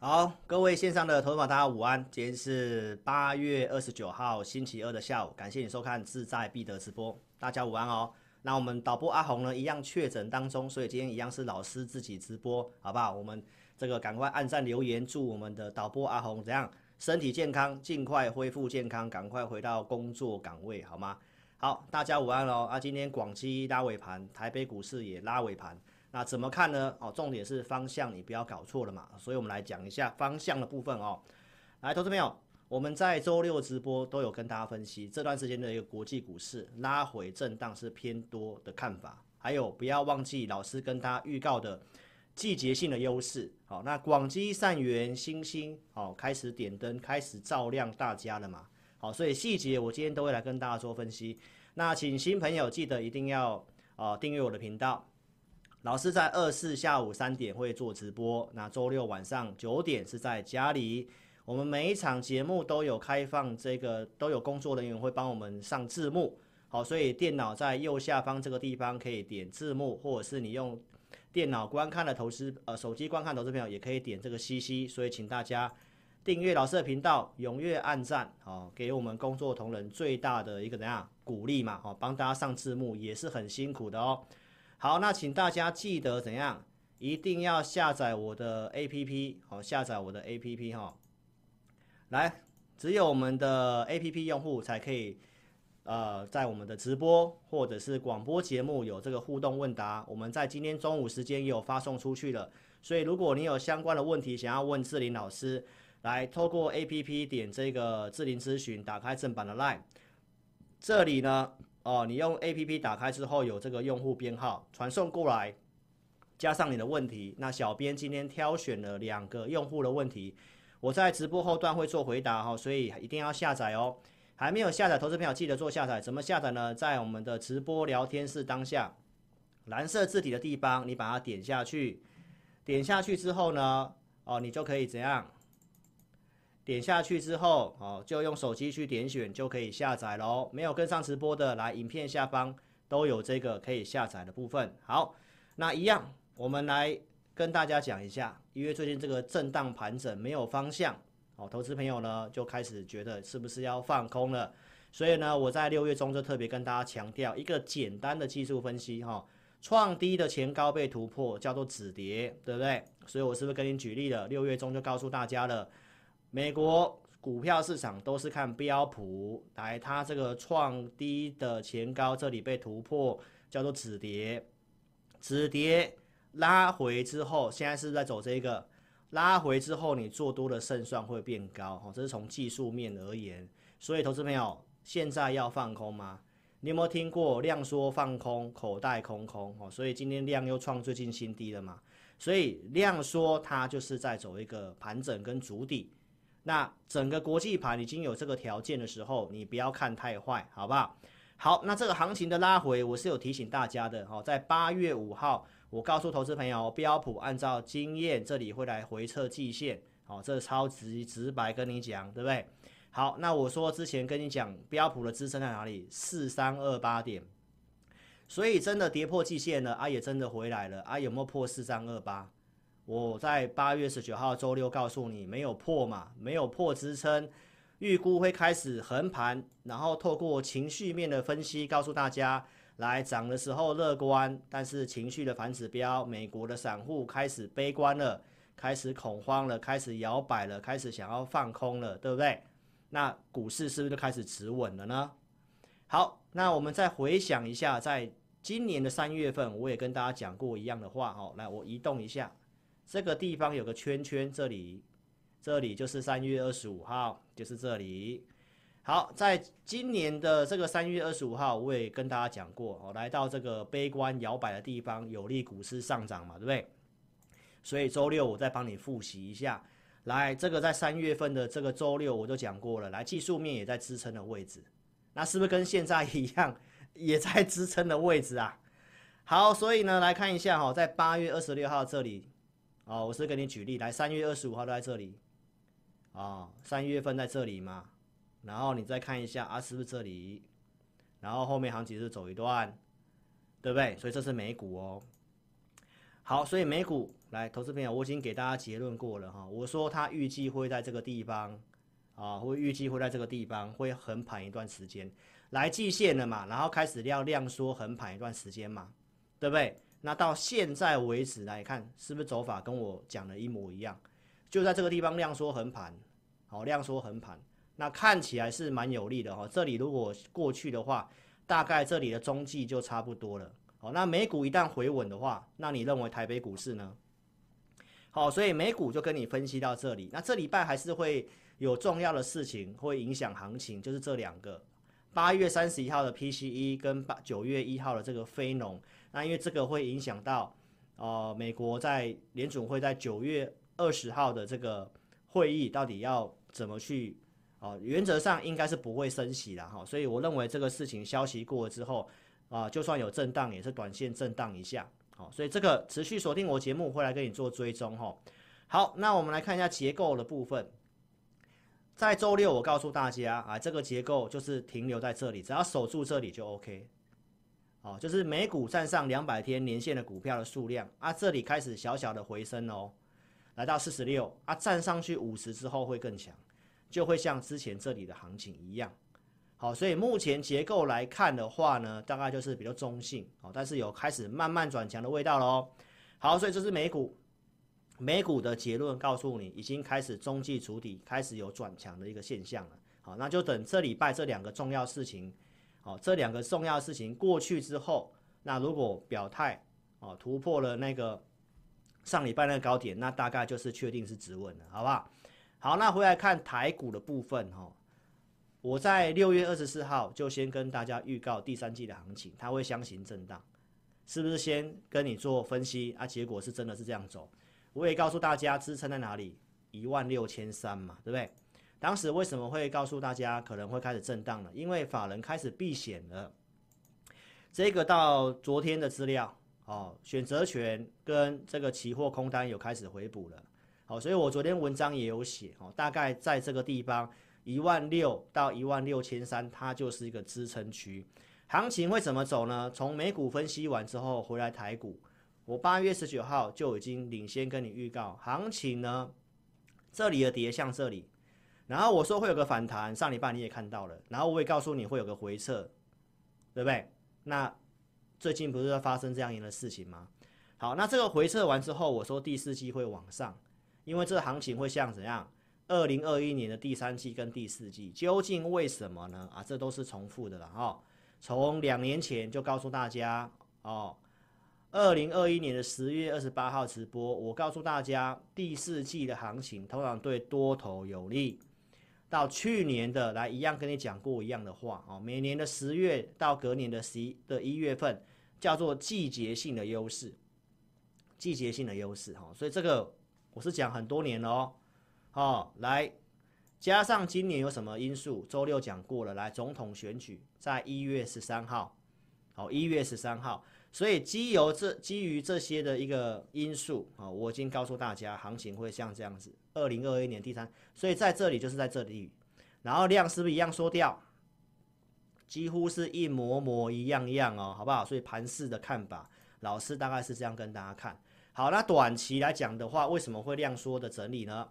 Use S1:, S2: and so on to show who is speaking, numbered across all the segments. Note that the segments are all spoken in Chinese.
S1: 好，各位线上的投资者大家午安，今天是八月二十九号星期二的下午，感谢你收看志在必得直播，大家午安哦。那我们导播阿红呢，一样确诊当中，所以今天一样是老师自己直播，好不好？我们。这个赶快按赞留言，祝我们的导播阿红怎样身体健康，尽快恢复健康，赶快回到工作岗位，好吗？好，大家午安喽！啊，今天广西拉尾盘，台北股市也拉尾盘，那怎么看呢？哦，重点是方向，你不要搞错了嘛。所以我们来讲一下方向的部分哦。来，投资朋友，我们在周六直播都有跟大家分析这段时间的一个国际股市拉回震荡是偏多的看法，还有不要忘记老师跟大家预告的。季节性的优势，好，那广基、善元、欣兴，好，开始点灯，开始照亮大家了嘛，好，所以细节我今天都会来跟大家做分析。那请新朋友记得一定要啊订阅我的频道，老师在二四下午三点会做直播，那周六晚上九点是在家里，我们每一场节目都有开放这个，都有工作人员会帮我们上字幕，好，所以电脑在右下方这个地方可以点字幕，或者是你用。电脑观看的投资，呃，手机观看投资朋友也可以点这个 CC，所以请大家订阅老师的频道，踊跃按赞，哦，给我们工作同仁最大的一个怎样鼓励嘛，哦，帮大家上字幕也是很辛苦的哦。好，那请大家记得怎样，一定要下载我的 APP，好，下载我的 APP 哈，来，只有我们的 APP 用户才可以。呃，在我们的直播或者是广播节目有这个互动问答，我们在今天中午时间也有发送出去了。所以如果你有相关的问题想要问志玲老师，来透过 APP 点这个志玲咨询，打开正版的 LINE，这里呢，哦，你用 APP 打开之后有这个用户编号传送过来，加上你的问题，那小编今天挑选了两个用户的问题，我在直播后段会做回答哈，所以一定要下载哦。还没有下载，投资朋友记得做下载。怎么下载呢？在我们的直播聊天室当下，蓝色字体的地方，你把它点下去。点下去之后呢，哦，你就可以怎样？点下去之后，哦，就用手机去点选，就可以下载喽。没有跟上直播的，来，影片下方都有这个可以下载的部分。好，那一样，我们来跟大家讲一下，因为最近这个震荡盘整没有方向。哦，投资朋友呢就开始觉得是不是要放空了？所以呢，我在六月中就特别跟大家强调一个简单的技术分析哈，创低的前高被突破叫做止跌，对不对？所以我是不是跟你举例了？六月中就告诉大家了，美国股票市场都是看标普来，它这个创低的前高这里被突破叫做止跌，止跌拉回之后，现在是在走这个？拉回之后，你做多的胜算会变高，哦，这是从技术面而言。所以，投资朋友现在要放空吗？你有没有听过量缩放空，口袋空空？哦，所以今天量又创最近新低了嘛。所以量缩它就是在走一个盘整跟主底。那整个国际盘已经有这个条件的时候，你不要看太坏，好不好？好，那这个行情的拉回，我是有提醒大家的，哦，在八月五号。我告诉投资朋友，标普按照经验，这里会来回测季线，好，这超级直白跟你讲，对不对？好，那我说之前跟你讲，标普的支撑在哪里？四三二八点，所以真的跌破季线了，啊，也真的回来了，啊，有没有破四三二八？我在八月十九号周六告诉你，没有破嘛，没有破支撑，预估会开始横盘，然后透过情绪面的分析，告诉大家。来涨的时候乐观，但是情绪的反指标，美国的散户开始悲观了，开始恐慌了，开始摇摆了，开始想要放空了，对不对？那股市是不是就开始止稳了呢？好，那我们再回想一下，在今年的三月份，我也跟大家讲过一样的话哦。来，我移动一下，这个地方有个圈圈，这里，这里就是三月二十五号，就是这里。好，在今年的这个三月二十五号，我也跟大家讲过哦，来到这个悲观摇摆的地方，有利股市上涨嘛，对不对？所以周六我再帮你复习一下。来，这个在三月份的这个周六我就讲过了，来，技术面也在支撑的位置。那是不是跟现在一样，也在支撑的位置啊？好，所以呢，来看一下哈，在八月二十六号这里，哦，我是给你举例，来三月二十五号都在这里，啊，三月份在这里嘛，然后你再看一下啊，是不是这里？然后后面行情是走一段，对不对？所以这是美股哦。好，所以美股来，投资朋友，我已经给大家结论过了哈，我说它预计会在这个地方。啊，会预计会在这个地方会横盘一段时间，来季线了嘛，然后开始要量缩横盘一段时间嘛，对不对？那到现在为止来看，是不是走法跟我讲的一模一样？就在这个地方量缩横盘，好，量缩横盘，那看起来是蛮有利的哈。这里如果过去的话，大概这里的中继就差不多了。好，那美股一旦回稳的话，那你认为台北股市呢？好，所以美股就跟你分析到这里，那这礼拜还是会。有重要的事情会影响行情，就是这两个，八月三十一号的 PCE 跟八九月一号的这个非农，那因为这个会影响到，呃，美国在联准会在九月二十号的这个会议到底要怎么去，啊、原则上应该是不会升息的哈，所以我认为这个事情消息过了之后，啊、就算有震荡也是短线震荡一下，好，所以这个持续锁定我节目会来跟你做追踪哈。好，那我们来看一下结构的部分。在周六，我告诉大家啊，这个结构就是停留在这里，只要守住这里就 OK。哦，就是美股站上两百天年线的股票的数量啊，这里开始小小的回升哦，来到四十六啊，站上去五十之后会更强，就会像之前这里的行情一样。好，所以目前结构来看的话呢，大概就是比较中性哦，但是有开始慢慢转强的味道喽。好，所以这是美股。美股的结论告诉你，已经开始中继主底，开始有转强的一个现象了。好，那就等这礼拜这两个重要事情，好，这两个重要事情过去之后，那如果表态，哦，突破了那个上礼拜那个高点，那大概就是确定是止稳了，好不好？好，那回来看台股的部分，哈，我在六月二十四号就先跟大家预告第三季的行情，它会箱型震荡，是不是先跟你做分析啊？结果是真的是这样走。我也告诉大家支撑在哪里，一万六千三嘛，对不对？当时为什么会告诉大家可能会开始震荡呢？因为法人开始避险了。这个到昨天的资料哦，选择权跟这个期货空单有开始回补了。好，所以我昨天文章也有写哦，大概在这个地方一万六到一万六千三，它就是一个支撑区。行情会怎么走呢？从美股分析完之后回来台股。我八月十九号就已经领先跟你预告，行情呢，这里的跌向这里，然后我说会有个反弹，上礼拜你也看到了，然后我也告诉你会有个回撤，对不对？那最近不是在发生这样一样的事情吗？好，那这个回撤完之后，我说第四季会往上，因为这行情会像怎样？二零二一年的第三季跟第四季，究竟为什么呢？啊，这都是重复的了哈，从两年前就告诉大家哦。二零二一年的十月二十八号直播，我告诉大家，第四季的行情通常对多头有利。到去年的来一样跟你讲过一样的话哦，每年的十月到隔年的十一的一月份叫做季节性的优势，季节性的优势哈，所以这个我是讲很多年了哦。好，来加上今年有什么因素？周六讲过了，来总统选举在一月十三号，好，一月十三号。所以基由这基于这些的一个因素啊，我已经告诉大家，行情会像这样子。二零二一年第三，所以在这里就是在这里，然后量是不是一样缩掉？几乎是一模模一样样哦，好不好？所以盘势的看法，老师大概是这样跟大家看。好，那短期来讲的话，为什么会量缩的整理呢？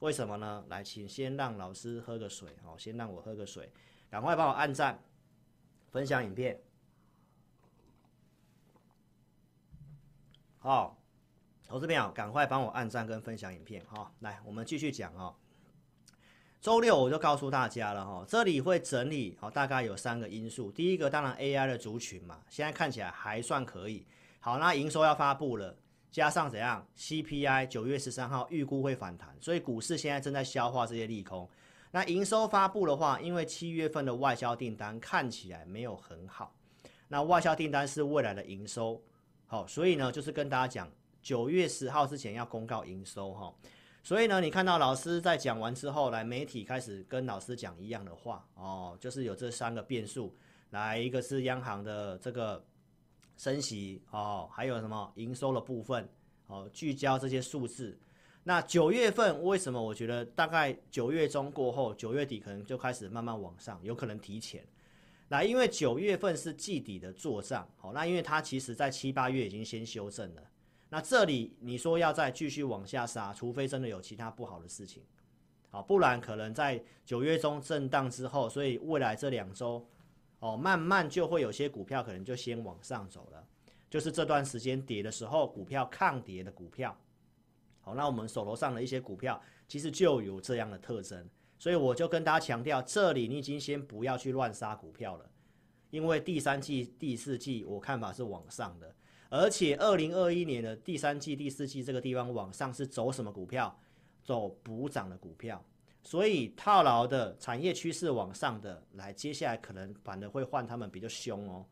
S1: 为什么呢？来，请先让老师喝个水哦，先让我喝个水，赶快帮我按赞，分享影片。好，投资朋友，赶快帮我按赞跟分享影片哈。来，我们继续讲哦。周六我就告诉大家了哈，这里会整理好，大概有三个因素。第一个当然 AI 的族群嘛，现在看起来还算可以。好，那营收要发布了，加上怎样 CPI 九月十三号预估会反弹，所以股市现在正在消化这些利空。那营收发布的话，因为七月份的外销订单看起来没有很好，那外销订单是未来的营收，好，所以呢就是跟大家讲，九月十号之前要公告营收哈。所以呢，你看到老师在讲完之后，来媒体开始跟老师讲一样的话哦，就是有这三个变数，来一个是央行的这个升息哦，还有什么营收的部分哦，聚焦这些数字。那九月份为什么我觉得大概九月中过后，九月底可能就开始慢慢往上，有可能提前。来因为九月份是季底的作账，好，那因为它其实在七八月已经先修正了。那这里你说要再继续往下杀，除非真的有其他不好的事情，好，不然可能在九月中震荡之后，所以未来这两周，哦，慢慢就会有些股票可能就先往上走了，就是这段时间跌的时候，股票抗跌的股票，好，那我们手头上的一些股票其实就有这样的特征，所以我就跟大家强调，这里你已经先不要去乱杀股票了，因为第三季、第四季我看法是往上的。而且，二零二一年的第三季、第四季这个地方往上是走什么股票？走补涨的股票。所以套牢的产业趋势往上的，来接下来可能反而会换他们比较凶哦。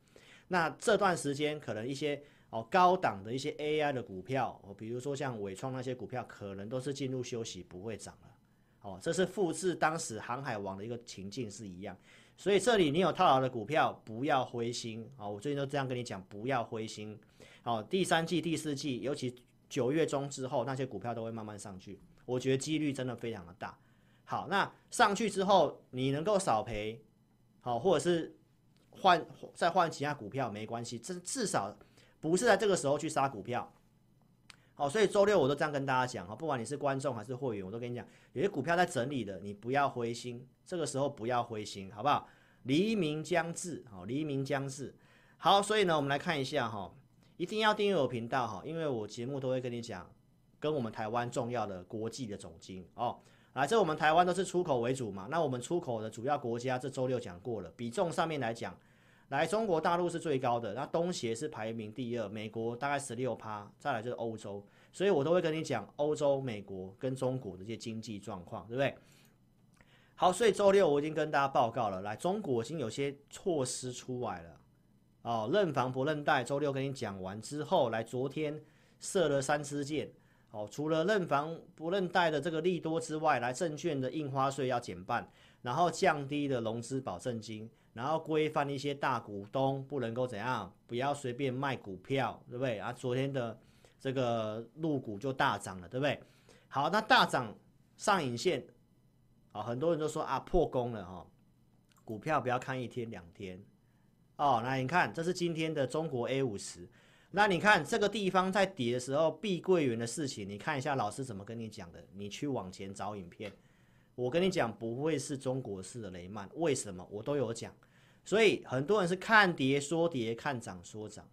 S1: 那这段时间可能一些哦高档的一些 AI 的股票哦，比如说像伟创那些股票，可能都是进入休息，不会涨了。哦，这是复制当时航海王的一个情境是一样。所以这里你有套牢的股票，不要灰心啊！我最近都这样跟你讲，不要灰心。哦，第三季、第四季，尤其九月中之后，那些股票都会慢慢上去。我觉得几率真的非常的大。好，那上去之后，你能够少赔，好，或者是换再换其他股票没关系，这至少不是在这个时候去杀股票。好，所以周六我都这样跟大家讲哈，不管你是观众还是会员，我都跟你讲，有些股票在整理的，你不要灰心，这个时候不要灰心，好不好？黎明将至，好，黎明将至。好，所以呢，我们来看一下哈，一定要订阅我频道哈，因为我节目都会跟你讲，跟我们台湾重要的国际的总经哦。来，这我们台湾都是出口为主嘛，那我们出口的主要国家，这周六讲过了，比重上面来讲。来，中国大陆是最高的，那东协是排名第二，美国大概十六趴，再来就是欧洲，所以我都会跟你讲欧洲、美国跟中国的这些经济状况，对不对？好，所以周六我已经跟大家报告了，来，中国已经有些措施出来了，哦，认房不认贷，周六跟你讲完之后，来，昨天射了三支箭，哦，除了认房不认贷的这个利多之外，来，证券的印花税要减半，然后降低的融资保证金。然后规范一些大股东不能够怎样，不要随便卖股票，对不对？啊，昨天的这个入股就大涨了，对不对？好，那大涨上影线，啊，很多人都说啊破功了哈、哦，股票不要看一天两天，哦，那你看这是今天的中国 A 五十，那你看这个地方在跌的时候，碧桂园的事情，你看一下老师怎么跟你讲的，你去往前找影片，我跟你讲不会是中国式的雷曼，为什么？我都有讲。所以很多人是看跌说跌，看涨说涨。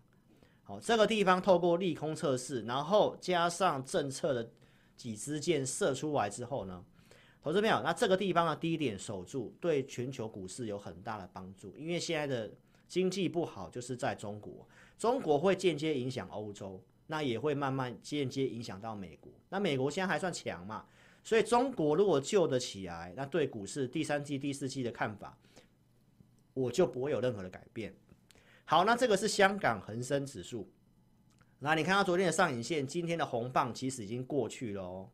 S1: 好，这个地方透过利空测试，然后加上政策的几支箭射出来之后呢，投资朋友，那这个地方的低点守住，对全球股市有很大的帮助。因为现在的经济不好，就是在中国，中国会间接影响欧洲，那也会慢慢间接影响到美国。那美国现在还算强嘛，所以中国如果救得起来，那对股市第三季、第四季的看法。我就不会有任何的改变。好，那这个是香港恒生指数。那你看到昨天的上影线，今天的红棒其实已经过去了哦。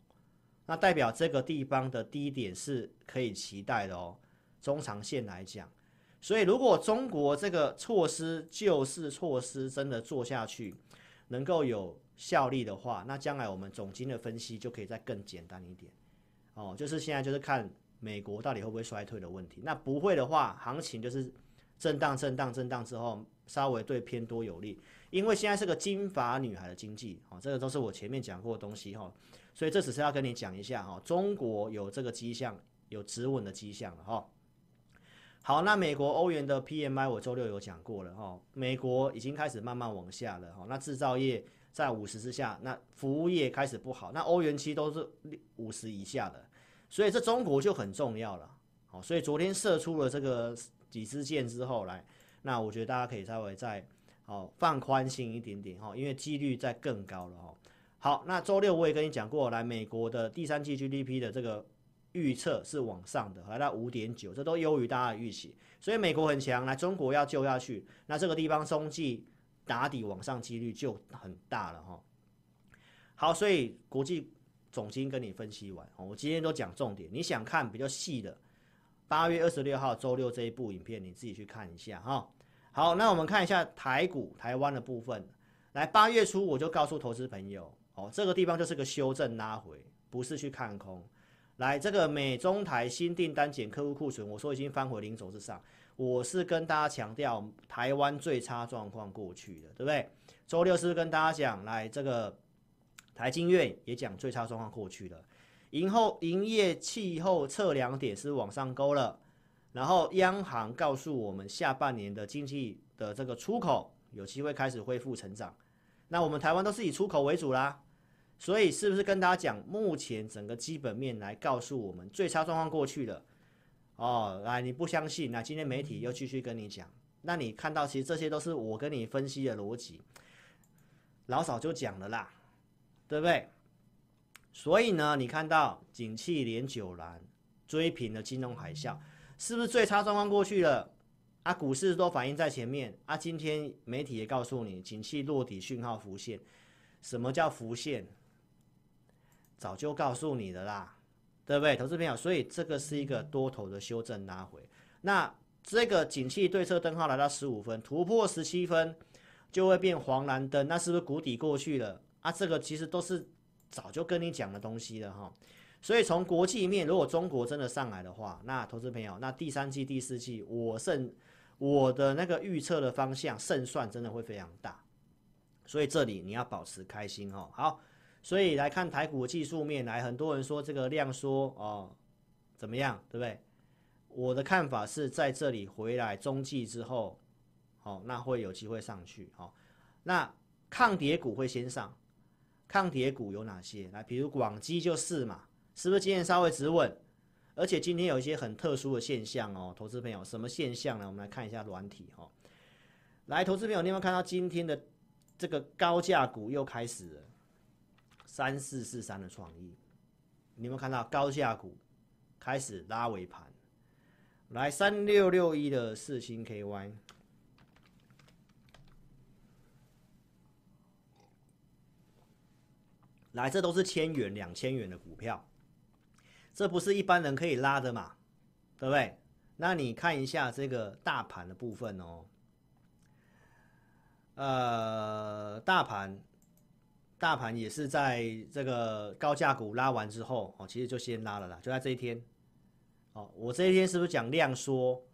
S1: 那代表这个地方的低点是可以期待的哦。中长线来讲，所以如果中国这个措施救市措施真的做下去，能够有效力的话，那将来我们总经的分析就可以再更简单一点。哦，就是现在就是看。美国到底会不会衰退的问题？那不会的话，行情就是震荡、震荡、震荡之后，稍微对偏多有利。因为现在是个金发女孩的经济，哦，这个都是我前面讲过的东西哈，所以这只是要跟你讲一下哈，中国有这个迹象，有止稳的迹象了哈。好，那美国欧元的 PMI 我周六有讲过了哈，美国已经开始慢慢往下了哈，那制造业在五十之下，那服务业开始不好，那欧元区都是五十以下的。所以这中国就很重要了。好，所以昨天射出了这个几支箭之后来，那我觉得大家可以稍微再好放宽心一点点哈，因为几率在更高了哈。好，那周六我也跟你讲过，来美国的第三季 GDP 的这个预测是往上的，来到五点九，这都优于大家的预期，所以美国很强，来中国要救下去，那这个地方中继打底往上几率就很大了哈。好，所以国际总经跟你分析完，我今天都讲重点，你想看比较细的，八月二十六号周六这一部影片，你自己去看一下哈。好，那我们看一下台股台湾的部分，来八月初我就告诉投资朋友，哦，这个地方就是个修正拉回，不是去看空。来，这个美中台新订单减客户库存，我说已经翻回零轴之上。我是跟大家强调，台湾最差状况过去了，对不对？周六是不是跟大家讲，来这个台经院也讲最差状况过去了。营后营业气候测量点是往上勾了，然后央行告诉我们，下半年的经济的这个出口有机会开始恢复成长。那我们台湾都是以出口为主啦。所以是不是跟大家讲，目前整个基本面来告诉我们最差状况过去了？哦，来你不相信，那今天媒体又继续跟你讲，那你看到其实这些都是我跟你分析的逻辑，老早就讲了啦，对不对？所以呢，你看到景气连九蓝追平了金融海啸，是不是最差状况过去了？啊，股市都反映在前面啊，今天媒体也告诉你，景气落底讯号浮现，什么叫浮现？早就告诉你的啦，对不对，投资朋友？所以这个是一个多头的修正拉回。那这个景气对策灯号来到十五分，突破十七分就会变黄蓝灯，那是不是谷底过去了？啊，这个其实都是早就跟你讲的东西了哈。所以从国际面，如果中国真的上来的话，那投资朋友，那第三季、第四季，我胜我的那个预测的方向胜算真的会非常大。所以这里你要保持开心哦。好。所以来看台股技术面来，很多人说这个量缩哦，怎么样，对不对？我的看法是在这里回来中继之后，哦，那会有机会上去哦。那抗跌股会先上，抗跌股有哪些？来，比如广基就是嘛，是不是今天稍微止稳？而且今天有一些很特殊的现象哦，投资朋友，什么现象呢？我们来看一下软体哈、哦。来，投资朋友，你有没有看到今天的这个高价股又开始了？三四四三的创意，你有没有看到高价股开始拉尾盘？来三六六一的四星 KY，来这都是千元、两千元的股票，这不是一般人可以拉的嘛？对不对？那你看一下这个大盘的部分哦，呃，大盘。大盘也是在这个高价股拉完之后，哦，其实就先拉了啦，就在这一天，哦，我这一天是不是讲量缩，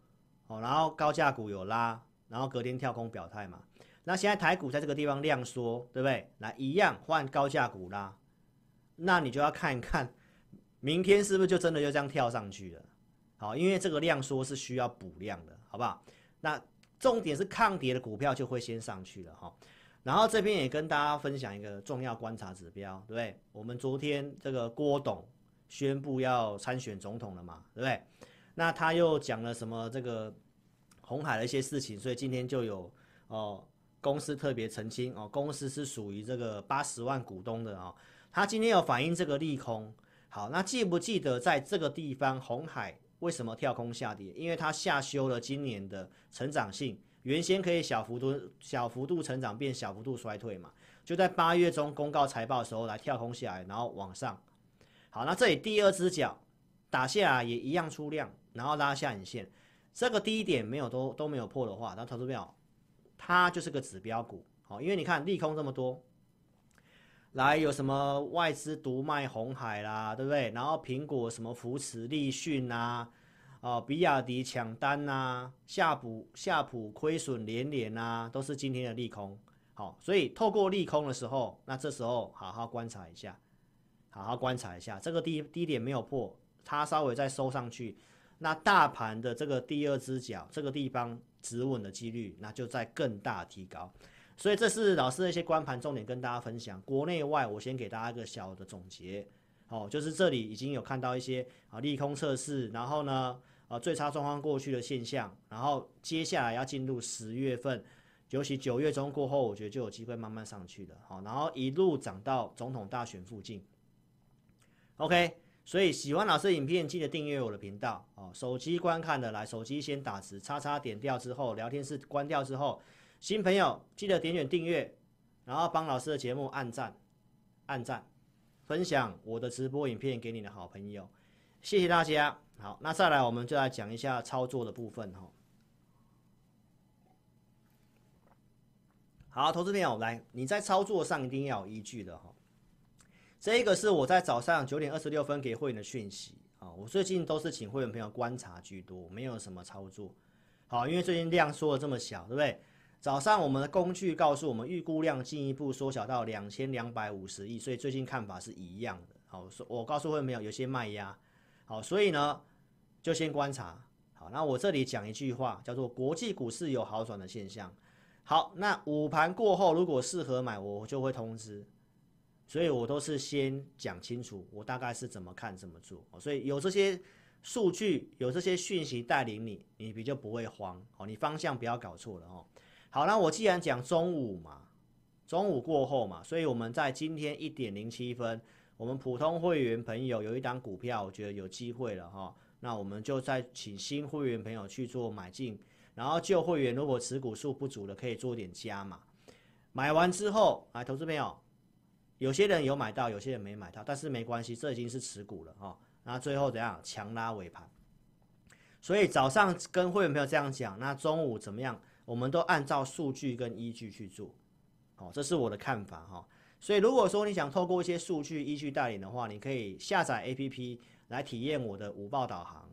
S1: 哦，然后高价股有拉，然后隔天跳空表态嘛，那现在台股在这个地方量缩，对不对？来一样换高价股啦，那你就要看一看，明天是不是就真的就这样跳上去了？好，因为这个量缩是需要补量的，好不好？那重点是抗跌的股票就会先上去了，哈。然后这边也跟大家分享一个重要观察指标，对不对？我们昨天这个郭董宣布要参选总统了嘛，对不对？那他又讲了什么这个红海的一些事情，所以今天就有哦公司特别澄清哦，公司是属于这个八十万股东的哦，他今天有反映这个利空。好，那记不记得在这个地方红海为什么跳空下跌？因为它下修了今年的成长性。原先可以小幅度小幅度成长，变小幅度衰退嘛？就在八月中公告财报的时候来跳空下来，然后往上。好，那这里第二只脚打下来也一样出量，然后拉下影线。这个低点没有都都没有破的话，那投资票它就是个指标股。好，因为你看利空这么多，来有什么外资独卖红海啦，对不对？然后苹果什么扶持立讯啊？哦，比亚迪抢单呐、啊，夏普夏普亏损连连呐，都是今天的利空。好，所以透过利空的时候，那这时候好好观察一下，好好观察一下，这个低低点没有破，它稍微再收上去，那大盘的这个第二只脚这个地方止稳的几率，那就在更大提高。所以这是老师的一些观盘重点跟大家分享，国内外我先给大家一个小的总结。哦，就是这里已经有看到一些啊利空测试，然后呢，啊最差状况过去的现象，然后接下来要进入十月份，尤其九月中过后，我觉得就有机会慢慢上去的，好，然后一路涨到总统大选附近。OK，所以喜欢老师的影片，记得订阅我的频道哦。手机观看的来，手机先打字，叉叉点掉之后，聊天室关掉之后，新朋友记得点选订阅，然后帮老师的节目按赞，按赞。分享我的直播影片给你的好朋友，谢谢大家。好，那再来我们就来讲一下操作的部分哈。好，投资朋友来，你在操作上一定要有依据的哈。这个是我在早上九点二十六分给会员的讯息啊。我最近都是请会员朋友观察居多，没有什么操作。好，因为最近量缩的这么小，对不对？早上我们的工具告诉我们，预估量进一步缩小到两千两百五十亿，所以最近看法是一样的。好，我告诉会员没有有些卖压。好，所以呢就先观察。好，那我这里讲一句话，叫做国际股市有好转的现象。好，那午盘过后如果适合买，我就会通知。所以我都是先讲清楚，我大概是怎么看怎么做。所以有这些数据，有这些讯息带领你，你比较不会慌。哦，你方向不要搞错了哦。好，那我既然讲中午嘛，中午过后嘛，所以我们在今天一点零七分，我们普通会员朋友有一档股票，我觉得有机会了哈。那我们就再请新会员朋友去做买进，然后旧会员如果持股数不足的，可以做点加码。买完之后，来，投资朋友，有些人有买到，有些人没买到，但是没关系，这已经是持股了哈。那最后怎样？强拉尾盘。所以早上跟会员朋友这样讲，那中午怎么样？我们都按照数据跟依据去做，好，这是我的看法哈。所以如果说你想透过一些数据依据带领的话，你可以下载 APP 来体验我的午报导航。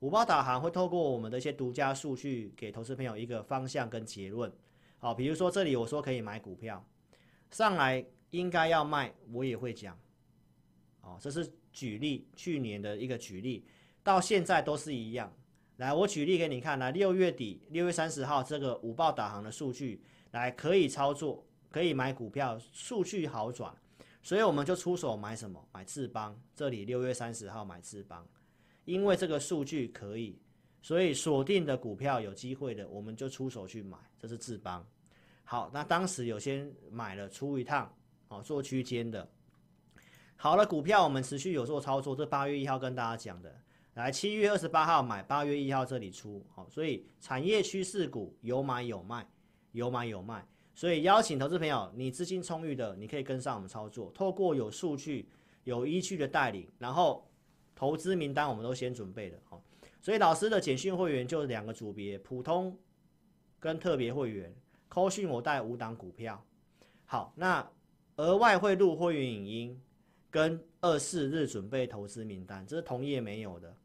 S1: 午报导航会透过我们的一些独家数据，给投资朋友一个方向跟结论。好，比如说这里我说可以买股票，上来应该要卖，我也会讲。哦，这是举例，去年的一个举例，到现在都是一样。来，我举例给你看，来六月底六月三十号这个五报导航的数据，来可以操作，可以买股票，数据好转，所以我们就出手买什么？买智邦，这里六月三十号买智邦，因为这个数据可以，所以锁定的股票有机会的，我们就出手去买，这是智邦。好，那当时有些买了出一趟，哦，做区间的，好了，股票我们持续有做操作，这八月一号跟大家讲的。来，七月二十八号买，八月一号这里出，好，所以产业趋势股有买有卖，有买有卖，所以邀请投资朋友，你资金充裕的，你可以跟上我们操作，透过有数据、有依据的带领，然后投资名单我们都先准备了，好，所以老师的简讯会员就两个组别，普通跟特别会员，扣讯我带五档股票，好，那额外会录会员影音跟二四日准备投资名单，这是同业没有的。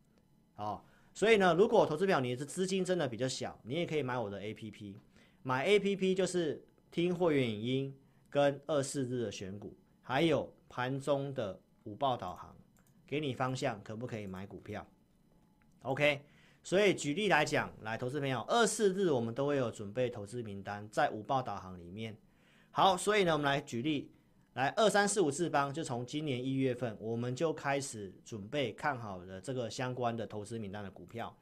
S1: 哦，所以呢，如果投资表你的资金真的比较小，你也可以买我的 APP，买 APP 就是听会员影音跟二四日的选股，还有盘中的午报导航，给你方向，可不可以买股票？OK，所以举例来讲，来投资朋友，二四日我们都会有准备投资名单在午报导航里面。好，所以呢，我们来举例。来二三四五智邦，就从今年一月份我们就开始准备看好的这个相关的投资名单的股票。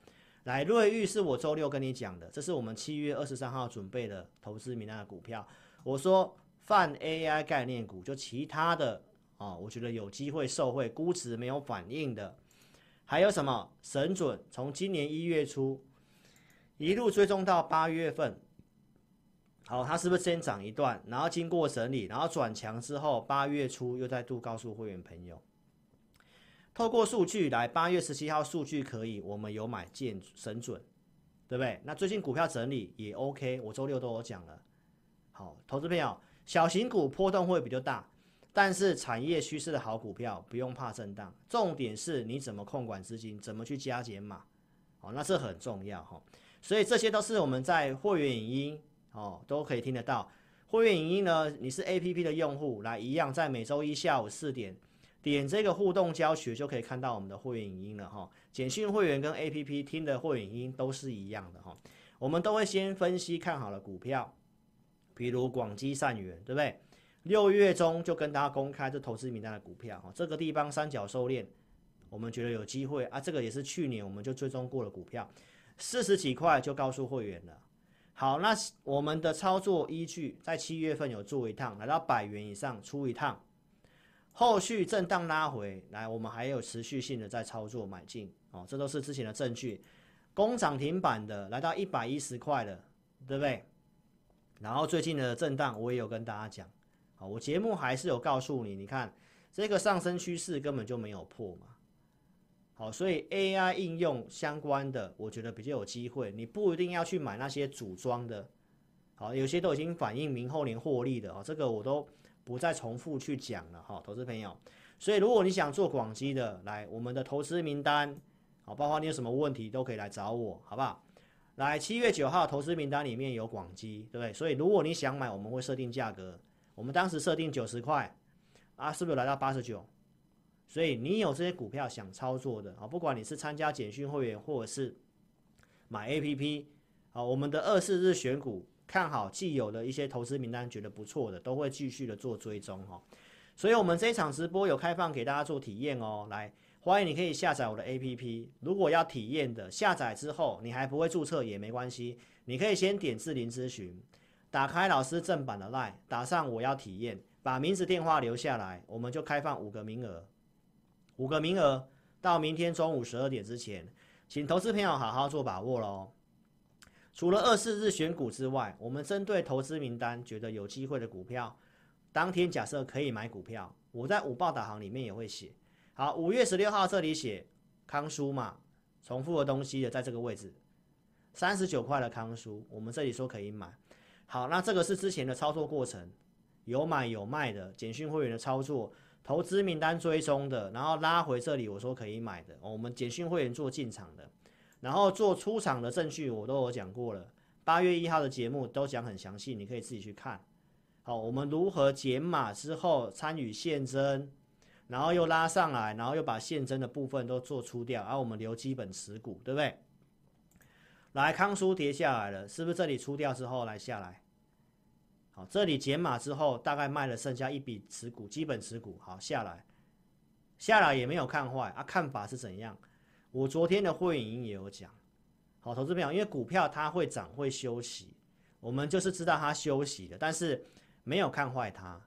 S1: 来瑞昱是我周六跟你讲的，这是我们七月二十三号准备的投资名单的股票。我说泛 AI 概念股，就其他的哦，我觉得有机会受惠，估值没有反应的，还有什么神准？从今年一月初一路追踪到八月份。好，它是不是先涨一段，然后经过整理，然后转强之后，八月初又再度告诉会员朋友，透过数据来，八月十七号数据可以，我们有买进神准，对不对？那最近股票整理也 OK，我周六都有讲了。好，投资朋友，小型股波动会比较大，但是产业趋势的好股票不用怕震荡，重点是你怎么控管资金，怎么去加减码，好，那这很重要哈。所以这些都是我们在会员影音。哦，都可以听得到。会员影音呢，你是 APP 的用户，来一样在每周一下午四点点这个互动教学就可以看到我们的会员影音了哈。简讯会员跟 APP 听的会员影音都是一样的哈。我们都会先分析看好了股票，比如广基善元，对不对？六月中就跟大家公开这投资名单的股票哈，这个地方三角收敛，我们觉得有机会啊。这个也是去年我们就追踪过的股票，四十几块就告诉会员了。好，那我们的操作依据在七月份有做一趟，来到百元以上出一趟，后续震荡拉回来，我们还有持续性的在操作买进哦，这都是之前的证据。攻涨停板的来到一百一十块了，对不对？然后最近的震荡我也有跟大家讲。好，我节目还是有告诉你，你看这个上升趋势根本就没有破嘛。好，所以 AI 应用相关的，我觉得比较有机会。你不一定要去买那些组装的，好，有些都已经反映明后年获利的啊，这个我都不再重复去讲了哈，投资朋友。所以如果你想做广基的，来我们的投资名单，好，包括你有什么问题都可以来找我，好不好？来七月九号投资名单里面有广基，对不对？所以如果你想买，我们会设定价格。我们当时设定九十块，啊，是不是来到八十九？所以你有这些股票想操作的啊，不管你是参加简讯会员，或者是买 APP，啊，我们的二四日选股看好既有的一些投资名单，觉得不错的，都会继续的做追踪哈。所以，我们这一场直播有开放给大家做体验哦，来，欢迎你可以下载我的 APP。如果要体验的，下载之后你还不会注册也没关系，你可以先点智霖咨询。打开老师正版的 LINE，打上我要体验，把名字电话留下来，我们就开放五个名额，五个名额到明天中午十二点之前，请投资朋友好好做把握喽。除了二四日选股之外，我们针对投资名单觉得有机会的股票，当天假设可以买股票，我在午报导航里面也会写。好，五月十六号这里写康舒嘛，重复的东西的在这个位置，三十九块的康舒，我们这里说可以买。好，那这个是之前的操作过程，有买有卖的简讯会员的操作，投资名单追踪的，然后拉回这里，我说可以买的，我们简讯会员做进场的，然后做出场的证据我都有讲过了，八月一号的节目都讲很详细，你可以自己去看。好，我们如何减码之后参与现增，然后又拉上来，然后又把现增的部分都做出掉，然后我们留基本持股，对不对？来，康叔跌下来了，是不是这里出掉之后来下来？这里减码之后，大概卖了剩下一笔持股，基本持股，好下来，下来也没有看坏啊，看法是怎样？我昨天的会员也有讲，好，投资朋友，因为股票它会涨会休息，我们就是知道它休息的，但是没有看坏它，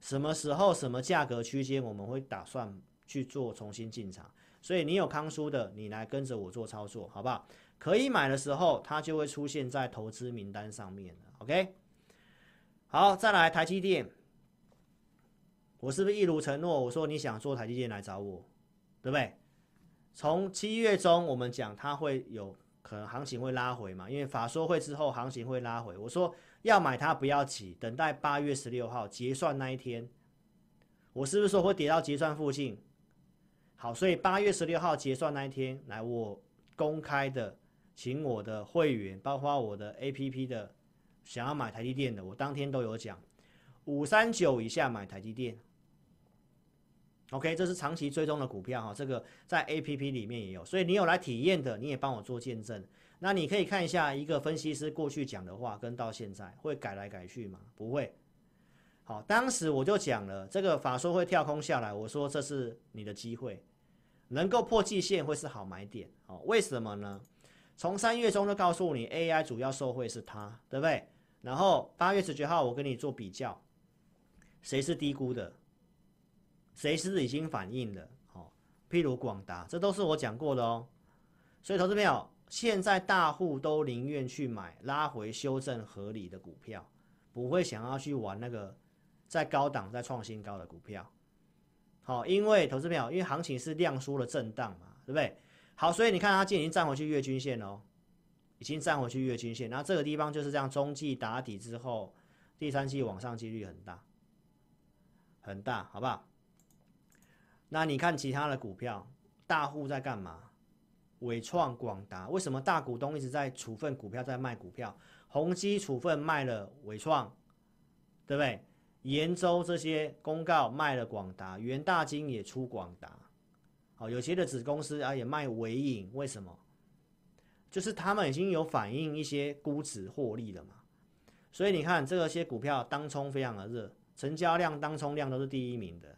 S1: 什么时候什么价格区间，我们会打算去做重新进场，所以你有康叔的，你来跟着我做操作，好不好？可以买的时候，它就会出现在投资名单上面。OK，好，再来台积电，我是不是一如承诺？我说你想做台积电来找我，对不对？从七月中我们讲它会有可能行情会拉回嘛，因为法说会之后行情会拉回。我说要买它不要急，等待八月十六号结算那一天，我是不是说会跌到结算附近？好，所以八月十六号结算那一天，来我公开的。请我的会员，包括我的 APP 的，想要买台积电的，我当天都有讲，五三九以下买台积电。OK，这是长期追踪的股票哈，这个在 APP 里面也有，所以你有来体验的，你也帮我做见证。那你可以看一下一个分析师过去讲的话，跟到现在会改来改去吗？不会。好，当时我就讲了，这个法说会跳空下来，我说这是你的机会，能够破季线会是好买点。好，为什么呢？从三月中就告诉你，AI 主要受惠是它，对不对？然后八月十九号我跟你做比较，谁是低估的，谁是已经反应的？好，譬如广达，这都是我讲过的哦。所以投资朋友，现在大户都宁愿去买拉回修正合理的股票，不会想要去玩那个在高档在创新高的股票。好，因为投资朋友，因为行情是量缩的震荡嘛，对不对？好，所以你看它今天已经站回去月均线喽，已经站回去月均线。然后这个地方就是这样，中继打底之后，第三季往上几率很大，很大，好不好？那你看其他的股票，大户在干嘛？伟创、广达，为什么大股东一直在处分股票，在卖股票？宏基处分卖了伟创，对不对？延州这些公告卖了广达，元大金也出广达。哦，有些的子公司啊也卖尾影，为什么？就是他们已经有反映一些估值获利了嘛。所以你看这些股票当冲非常的热，成交量、当冲量都是第一名的，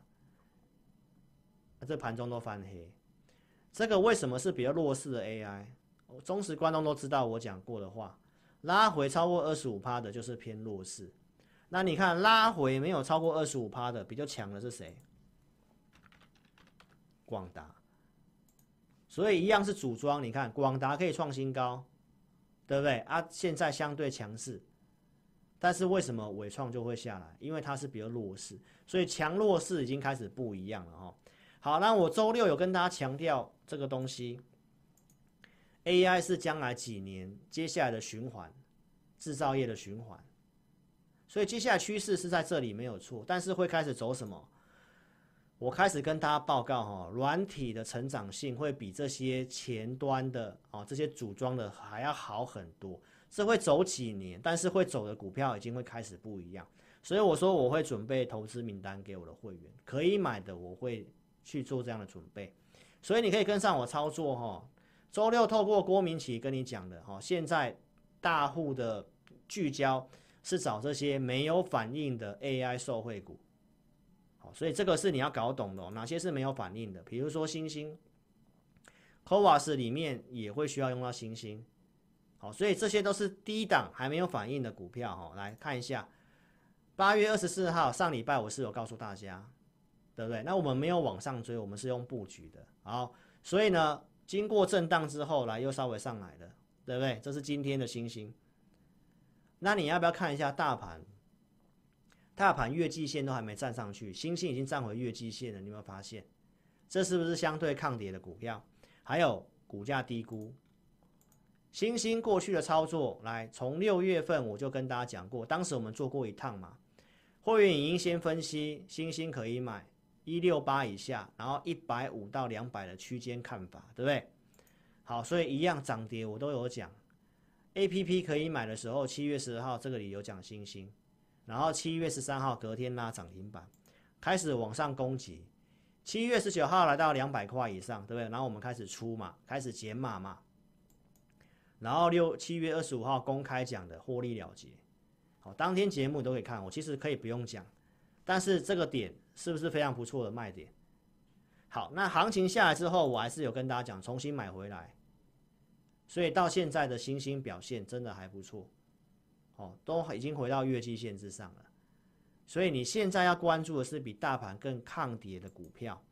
S1: 这盘中都翻黑。这个为什么是比较弱势的 AI？忠实观众都知道我讲过的话，拉回超过二十五趴的就是偏弱势。那你看拉回没有超过二十五趴的比较强的是谁？广达。所以一样是组装，你看广达可以创新高，对不对啊？现在相对强势。但是为什么伟创就会下来？因为它是比较弱势，所以强弱势已经开始不一样了哈。好，那我周六有跟大家强调这个东西，AI 是将来几年接下来的循环，制造业的循环，所以接下来趋势是在这里没有错，但是会开始走什么？我开始跟大家报告哈，软体的成长性会比这些前端的啊这些组装的还要好很多。是会走几年，但是会走的股票已经会开始不一样，所以我说我会准备投资名单给我的会员，可以买的我会去做这样的准备，所以你可以跟上我操作哈。周六透过郭明錤跟你讲的哈，现在大户的聚焦是找这些没有反应的 AI 受惠股，好，所以这个是你要搞懂的，哪些是没有反应的，比如说星星 c o v a s 里面也会需要用到星星。好，所以这些都是低档还没有反应的股票哈，来看一下。八月二十四号上礼拜我是有告诉大家，对不对？那我们没有往上追，我们是用布局的。好，所以呢，经过震荡之后来又稍微上来了，对不对？这是今天的星星。那你要不要看一下大盘？大盘月季线都还没站上去，星星已经站回月季线了，你有没有发现？这是不是相对抗跌的股票？还有股价低估。星星过去的操作，来从六月份我就跟大家讲过，当时我们做过一趟嘛，会员已经先分析星星可以买一六八以下，然后一百五到两百的区间看法，对不对？好，所以一样涨跌我都有讲，APP 可以买的时候，七月十二号这个里有讲星星，然后七月十三号隔天拉涨停板，开始往上攻击，七月十九号来到两百块以上，对不对？然后我们开始出嘛，开始减码嘛。然后六七月二十五号公开讲的获利了结，好，当天节目都可以看。我其实可以不用讲，但是这个点是不是非常不错的卖点？好，那行情下来之后，我还是有跟大家讲，重新买回来。所以到现在的星星表现真的还不错，哦，都已经回到月季线之上了。所以你现在要关注的是比大盘更抗跌的股票。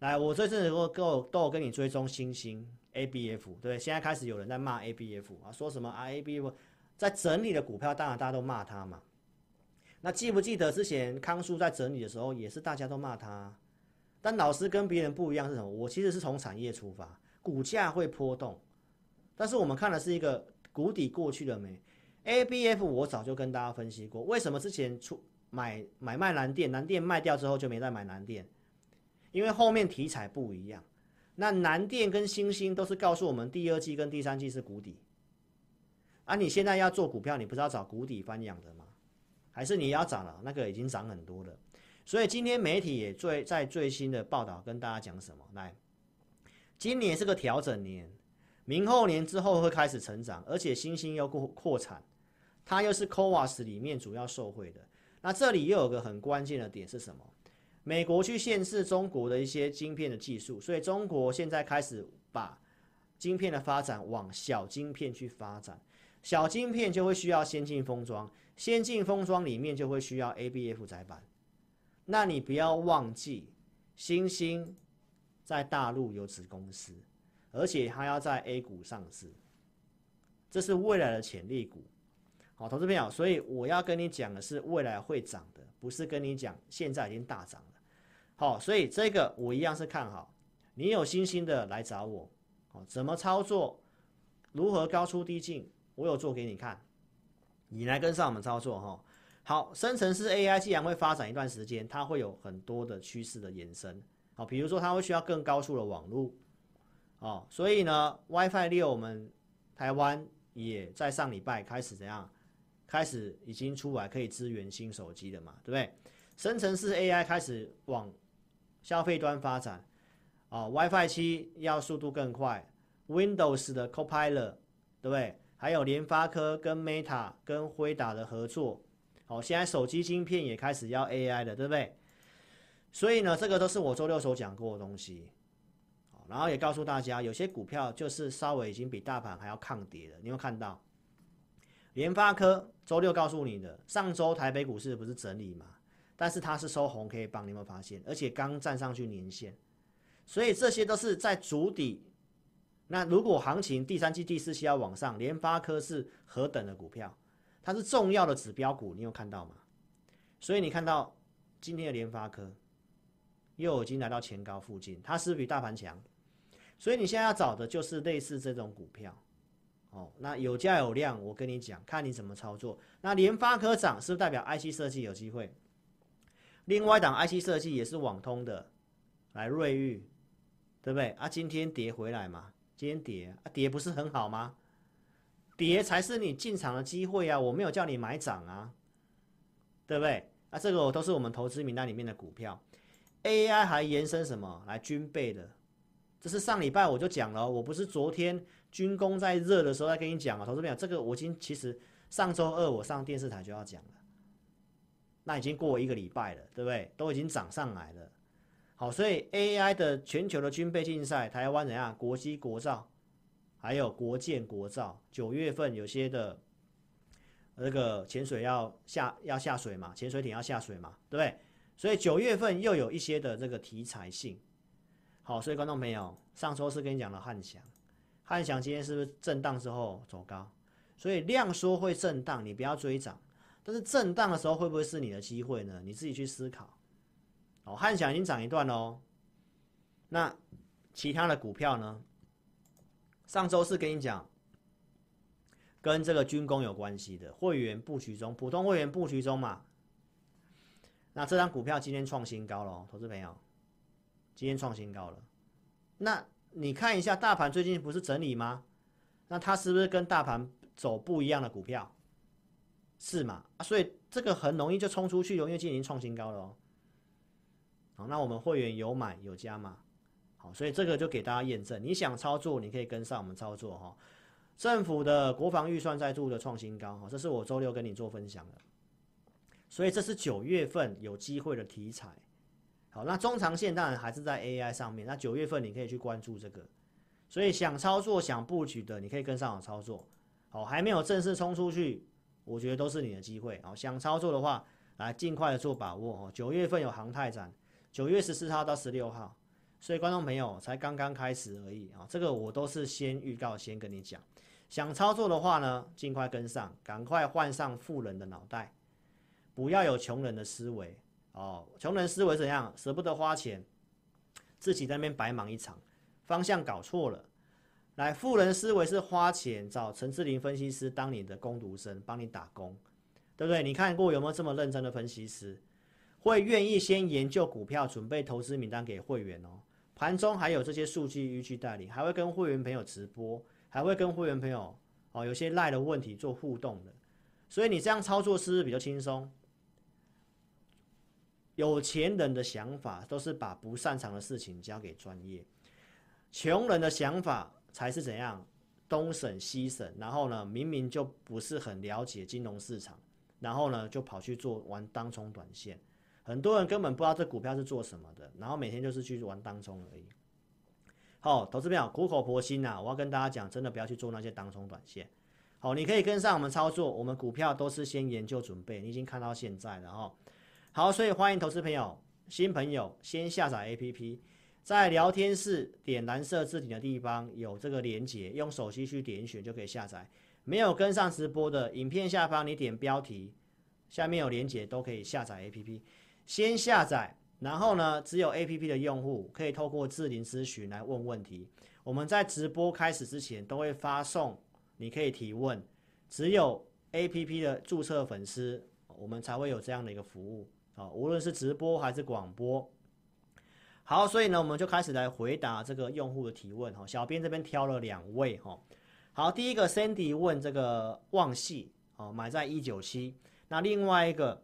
S1: 来，我这阵子都都都有跟你追踪星星。A B F 对，现在开始有人在骂 A B F 啊，说什么啊 A B F 在整理的股票，当然大家都骂他嘛。那记不记得之前康叔在整理的时候，也是大家都骂他。但老师跟别人不一样是什么？我其实是从产业出发，股价会波动，但是我们看的是一个谷底过去了没？A B F 我早就跟大家分析过，为什么之前出买买卖蓝电，蓝电卖掉之后就没再买蓝电，因为后面题材不一样。那南电跟星星都是告诉我们，第二季跟第三季是谷底。啊，你现在要做股票，你不是要找谷底翻扬的吗？还是你要涨了？那个已经涨很多了。所以今天媒体也最在最新的报道跟大家讲什么？来，今年是个调整年，明后年之后会开始成长，而且星星又扩扩产，它又是 CoWoS 里面主要受惠的。那这里又有个很关键的点是什么？美国去限制中国的一些晶片的技术，所以中国现在开始把晶片的发展往小晶片去发展。小晶片就会需要先进封装，先进封装里面就会需要 ABF 载板。那你不要忘记，星星在大陆有子公司，而且还要在 A 股上市，这是未来的潜力股。好，投资朋友，所以我要跟你讲的是未来会涨的，不是跟你讲现在已经大涨了。好，所以这个我一样是看好。你有信心的来找我，好，怎么操作？如何高出低进？我有做给你看。你来跟上我们操作哈。好，生成式 AI 既然会发展一段时间，它会有很多的趋势的延伸。好，比如说它会需要更高速的网络。哦，所以呢，WiFi 六我们台湾也在上礼拜开始怎样？开始已经出来可以支援新手机的嘛，对不对？生成式 AI 开始往消费端发展，啊，WiFi 七要速度更快，Windows 的 Copilot，对不对？还有联发科跟 Meta 跟辉达的合作，好，现在手机晶片也开始要 AI 了，对不对？所以呢，这个都是我周六所讲过的东西。然后也告诉大家，有些股票就是稍微已经比大盘还要抗跌了。你有看到？联发科周六告诉你的，上周台北股市不是整理吗？但是它是收红 K 棒，你有没有发现？而且刚站上去年线，所以这些都是在筑底。那如果行情第三季、第四期要往上，联发科是何等的股票？它是重要的指标股，你有看到吗？所以你看到今天的联发科又已经来到前高附近，它是不是比大盘强？所以你现在要找的就是类似这种股票，哦，那有价有量，我跟你讲，看你怎么操作。那联发科涨是不代表 IC 设计有机会？另外一档 IC 设计也是网通的，来瑞昱，对不对？啊，今天跌回来嘛。今天跌啊，跌不是很好吗？跌才是你进场的机会啊！我没有叫你买涨啊，对不对？啊，这个我都是我们投资名单里面的股票。AI 还延伸什么来军备的？这是上礼拜我就讲了，我不是昨天军工在热的时候再跟你讲啊，投资朋友，这个我已经其实上周二我上电视台就要讲了，那已经过一个礼拜了，对不对？都已经涨上来了。好，所以 AI 的全球的军备竞赛，台湾怎样？国机国造，还有国建国造，九月份有些的那个潜水要下要下水嘛，潜水艇要下水嘛，对不对？所以九月份又有一些的这个题材性。好，所以观众朋友，上周是跟你讲了汉翔，汉翔今天是不是震荡之后走高？所以量缩会震荡，你不要追涨，但是震荡的时候会不会是你的机会呢？你自己去思考。哦，汉翔已经涨一段喽。那其他的股票呢？上周是跟你讲，跟这个军工有关系的会员布局中，普通会员布局中嘛。那这张股票今天创新高了，投资朋友，今天创新高了。那你看一下大盘最近不是整理吗？那它是不是跟大盘走不一样的股票？是嘛？所以这个很容易就冲出去，因为今天已经创新高了哦。好，那我们会员有买有加码，好，所以这个就给大家验证。你想操作，你可以跟上我们操作哈。政府的国防预算再度的创新高哈，这是我周六跟你做分享的。所以这是九月份有机会的题材。好，那中长线当然还是在 AI 上面。那九月份你可以去关注这个。所以想操作、想布局的，你可以跟上我操作。好，还没有正式冲出去，我觉得都是你的机会。好，想操作的话，来尽快的做把握哦。九月份有航太展。九月十四号到十六号，所以观众朋友才刚刚开始而已啊，这个我都是先预告，先跟你讲。想操作的话呢，尽快跟上，赶快换上富人的脑袋，不要有穷人的思维哦。穷人思维怎样？舍不得花钱，自己在那边白忙一场，方向搞错了。来，富人思维是花钱找陈志林分析师当你的工读生，帮你打工，对不对？你看过有没有这么认真的分析师？会愿意先研究股票，准备投资名单给会员哦。盘中还有这些数据依据带领，还会跟会员朋友直播，还会跟会员朋友哦有些赖的问题做互动的。所以你这样操作是不是比较轻松？有钱人的想法都是把不擅长的事情交给专业，穷人的想法才是怎样东省西省，然后呢明明就不是很了解金融市场，然后呢就跑去做玩当冲短线。很多人根本不知道这股票是做什么的，然后每天就是去玩当冲而已。好，投资朋友苦口婆心呐、我要跟大家讲，真的不要去做那些当冲短线。好，你可以跟上我们操作，我们股票都是先研究准备，你已经看到现在了哈。好，所以欢迎投资朋友、新朋友先下载 APP，在聊天室点蓝色字体的地方有这个连接，用手机去点选就可以下载。没有跟上直播的影片下方，你点标题，下面有连接都可以下载 APP。先下载，然后呢，只有 APP 的用户可以透过智霖咨询来问问题。我们在直播开始之前都会发送，你可以提问。只有 APP 的注册粉丝，我们才会有这样的一个服务啊，无论是直播还是广播。好，所以呢，我们就开始来回答这个用户的提问哈。小编这边挑了两位哈。好，第一个 Sandy 问这个旺系哦，买在一九七。那另外一个。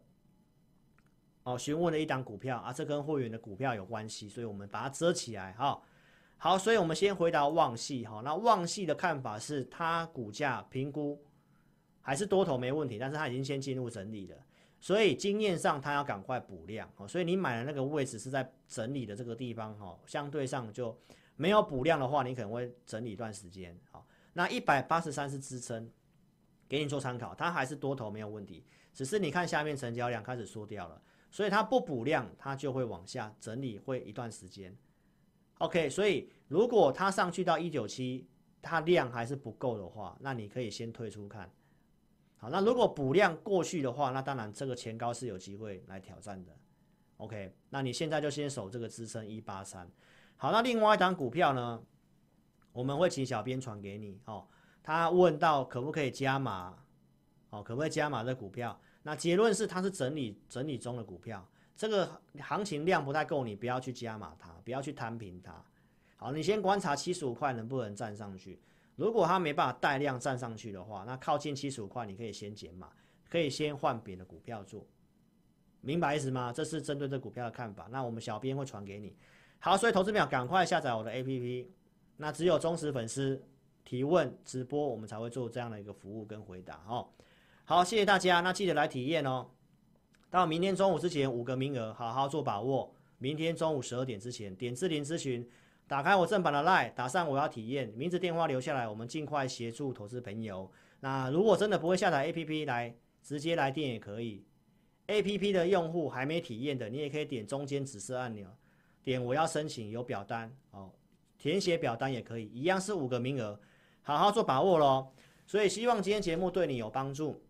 S1: 哦，询问了一档股票啊，这跟会员的股票有关系，所以我们把它遮起来哈。好，所以我们先回答旺系哈。那旺系的看法是，它股价评估还是多头没问题，但是它已经先进入整理了。所以经验上它要赶快补量哦。所以你买的那个位置是在整理的这个地方哈，相对上就没有补量的话，你可能会整理一段时间。好，那一百八十三是支撑，给你做参考，它还是多头没有问题，只是你看下面成交量开始缩掉了，所以它不补量，它就会往下整理，会一段时间。OK，所以如果它上去到一九七，它量还是不够的话，那你可以先退出看。好，那如果补量过去的话，那当然这个前高是有机会来挑战的。OK，那你现在就先守这个支撑一八三。好，那另外一档股票呢，我们会请小编传给你哦。他问到可不可以加码？哦，可不可以加码这股票？那结论是它是整理整理中的股票。这个行情量不太够，你不要去加码它，不要去摊平它。好，你先观察七十五块能不能站上去。如果它没办法带量站上去的话，那靠近七十五块，你可以先减码，可以先换别的股票做。明白意思吗？这是针对这股票的看法。那我们小编会传给你。好，所以投资朋友赶快下载我的 APP。那只有忠实粉丝提问直播，我们才会做这样的一个服务跟回答哦。好，谢谢大家。那记得来体验哦。到明天中午之前五个名额，好好做把握。明天中午十二点之前点智霖咨询，打开我正版的 LINE，打上我要体验，名字电话留下来，我们尽快协助投资朋友。那如果真的不会下载 APP 来，直接来电也可以。APP 的用户还没体验的，你也可以点中间紫色按钮，点我要申请有表单哦，填写表单也可以，一样是五个名额，好好做把握喽。所以希望今天节目对你有帮助。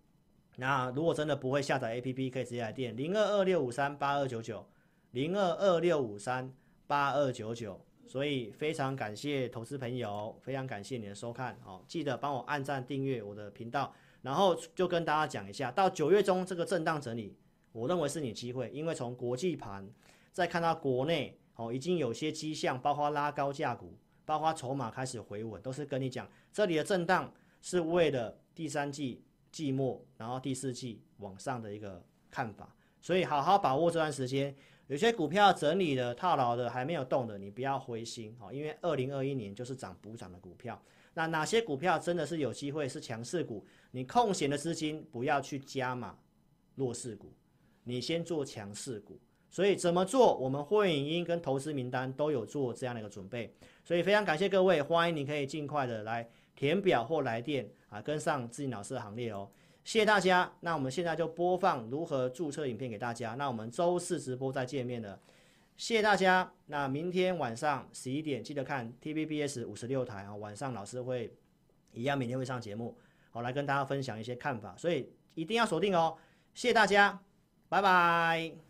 S1: 那如果真的不会下载 APP，可以直接来电零二二六五三八二九九零二二六五三八二九九。所以非常感谢投资朋友，非常感谢你的收看哦，记得帮我按赞订阅我的频道，然后就跟大家讲一下，到九月中这个震荡整理，我认为是你机会，因为从国际盘再看到国内哦，已经有些迹象，包括拉高价股，包括筹码开始回稳，都是跟你讲这里的震荡是为了第三季。季末，然后第四季往上的一个看法，所以好好把握这段时间。有些股票整理的套牢的还没有动的，你不要灰心哦，因为二零二一年就是涨补涨的股票。那哪些股票真的是有机会是强势股？你空闲的资金不要去加码弱势股，你先做强势股。所以怎么做？我们会影音跟投资名单都有做这样的一个准备。所以非常感谢各位，欢迎你可以尽快的来填表或来电。啊，跟上智霖老师的行列哦，谢谢大家。那我们现在就播放如何注册影片给大家。那我们周四直播再见面了，谢谢大家。那明天晚上十一点记得看 TVBS 五十六台啊，晚上老师会一样，每天会上节目，好来跟大家分享一些看法，所以一定要锁定哦。谢谢大家，拜拜。